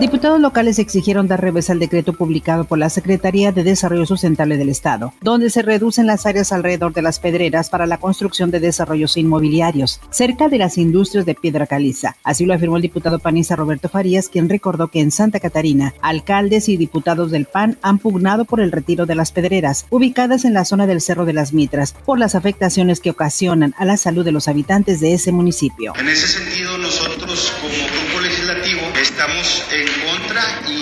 Diputados locales exigieron dar revés al decreto publicado por la Secretaría de Desarrollo Sustentable del Estado, donde se reducen las áreas alrededor de las pedreras para la construcción de desarrollos inmobiliarios, cerca de las industrias de piedra caliza. Así lo afirmó el diputado panista Roberto Farías, quien recordó que en Santa Catarina, alcaldes y diputados del PAN han pugnado por el retiro de las pedreras, ubicadas en la zona del Cerro de las Mitras, por las afectaciones que ocasionan a la salud de los habitantes de ese municipio. En ese sentido, contra y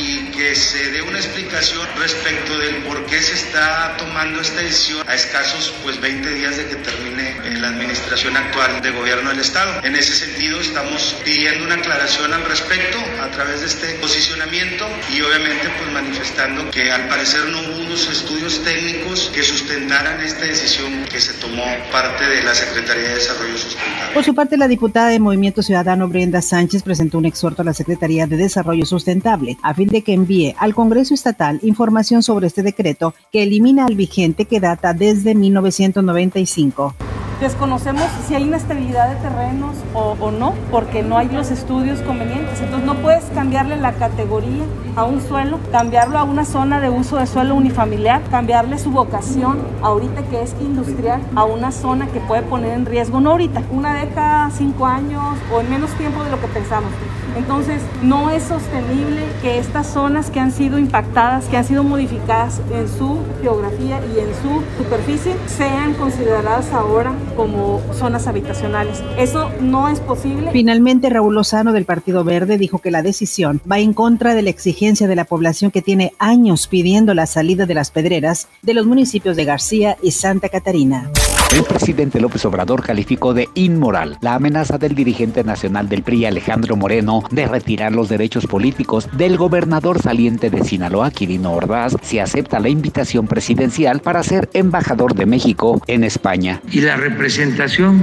se dé una explicación respecto del por qué se está tomando esta decisión a escasos pues 20 días de que termine eh, la administración actual de gobierno del Estado. En ese sentido estamos pidiendo una aclaración al respecto a través de este posicionamiento y obviamente pues manifestando que al parecer no hubo unos estudios técnicos que sustentaran esta decisión que se tomó parte de la Secretaría de Desarrollo Sustentable. Por su parte, la diputada de Movimiento Ciudadano Brenda Sánchez presentó un exhorto a la Secretaría de Desarrollo sustentable a fin de que envíe al Congreso Estatal información sobre este decreto que elimina al vigente que data desde 1995. Desconocemos si hay inestabilidad de terrenos o, o, no, porque no hay los estudios convenientes. Entonces no puedes cambiarle la categoría a un suelo, cambiarlo a una zona de uso de suelo unifamiliar, cambiarle su vocación ahorita que es industrial a una zona que puede poner en riesgo, no ahorita, una década, cinco años o en menos tiempo de lo que pensamos. Entonces no es sostenible que estas zonas que han sido impactadas, que han sido modificadas en su geografía y en su superficie, sean consideradas ahora como zonas habitacionales. Eso no es posible. Finalmente, Raúl Lozano del Partido Verde dijo que la decisión va en contra de la exigencia de la población que tiene años pidiendo la salida de las pedreras de los municipios de García y Santa Catarina. El presidente López Obrador calificó de inmoral la amenaza del dirigente nacional del PRI Alejandro Moreno de retirar los derechos políticos del gobernador saliente de Sinaloa, Quirino Ordaz, si acepta la invitación presidencial para ser embajador de México en España. Y la representación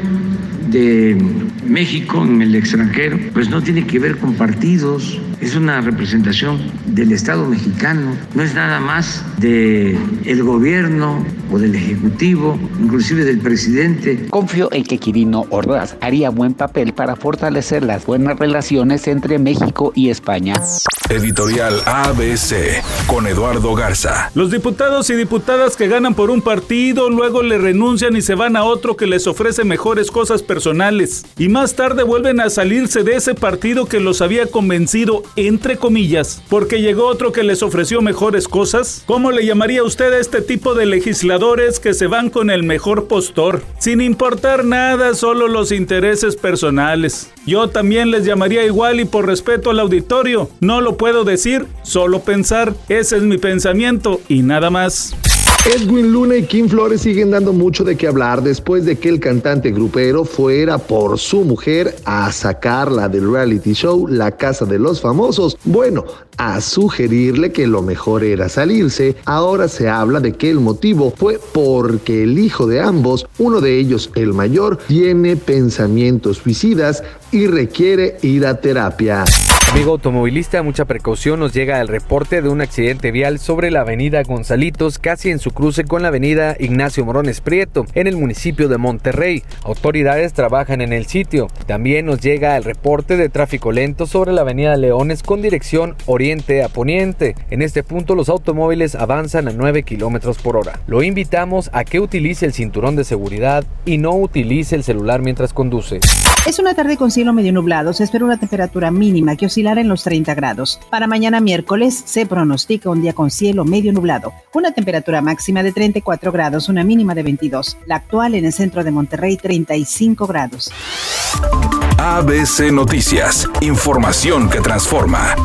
de México en el extranjero, pues no tiene que ver con partidos, es una representación del Estado mexicano, no es nada más de el gobierno o del ejecutivo, inclusive del presidente. Confío en que Quirino Ordaz haría buen papel para fortalecer las buenas relaciones entre México y España. Editorial ABC con Eduardo Garza. Los diputados y diputadas que ganan por un partido luego le renuncian y se van a otro que les ofrece mejores cosas personales y más tarde vuelven a salirse de ese partido que los había convencido entre comillas porque llegó otro que les ofreció mejores cosas. ¿Cómo le llamaría usted a este tipo de legisladores que se van con el mejor postor sin importar nada, solo los intereses personales? Yo también les llamaría igual y por respeto al auditorio, no lo puedo decir, solo pensar. Ese es mi pensamiento y nada más. Edwin Luna y Kim Flores siguen dando mucho de qué hablar después de que el cantante grupero fuera por su mujer a sacarla del reality show La Casa de los Famosos. Bueno, a sugerirle que lo mejor era salirse. Ahora se habla de que el motivo fue porque el hijo de ambos, uno de ellos el mayor, tiene pensamientos suicidas y requiere ir a terapia. Amigo automovilista, mucha precaución nos llega el reporte de un accidente vial sobre la avenida Gonzalitos, casi en su cruce con la avenida Ignacio Morones Prieto, en el municipio de Monterrey. Autoridades trabajan en el sitio. También nos llega el reporte de tráfico lento sobre la avenida Leones con dirección oriente a poniente. En este punto los automóviles avanzan a 9 kilómetros por hora. Lo invitamos a que utilice el cinturón de seguridad y no utilice el celular mientras conduce. Es una tarde con cielo medio nublado. Se espera una temperatura mínima que oscilará en los 30 grados. Para mañana miércoles se pronostica un día con cielo medio nublado. Una temperatura máxima de 34 grados, una mínima de 22. La actual en el centro de Monterrey, 35 grados. ABC Noticias. Información que transforma.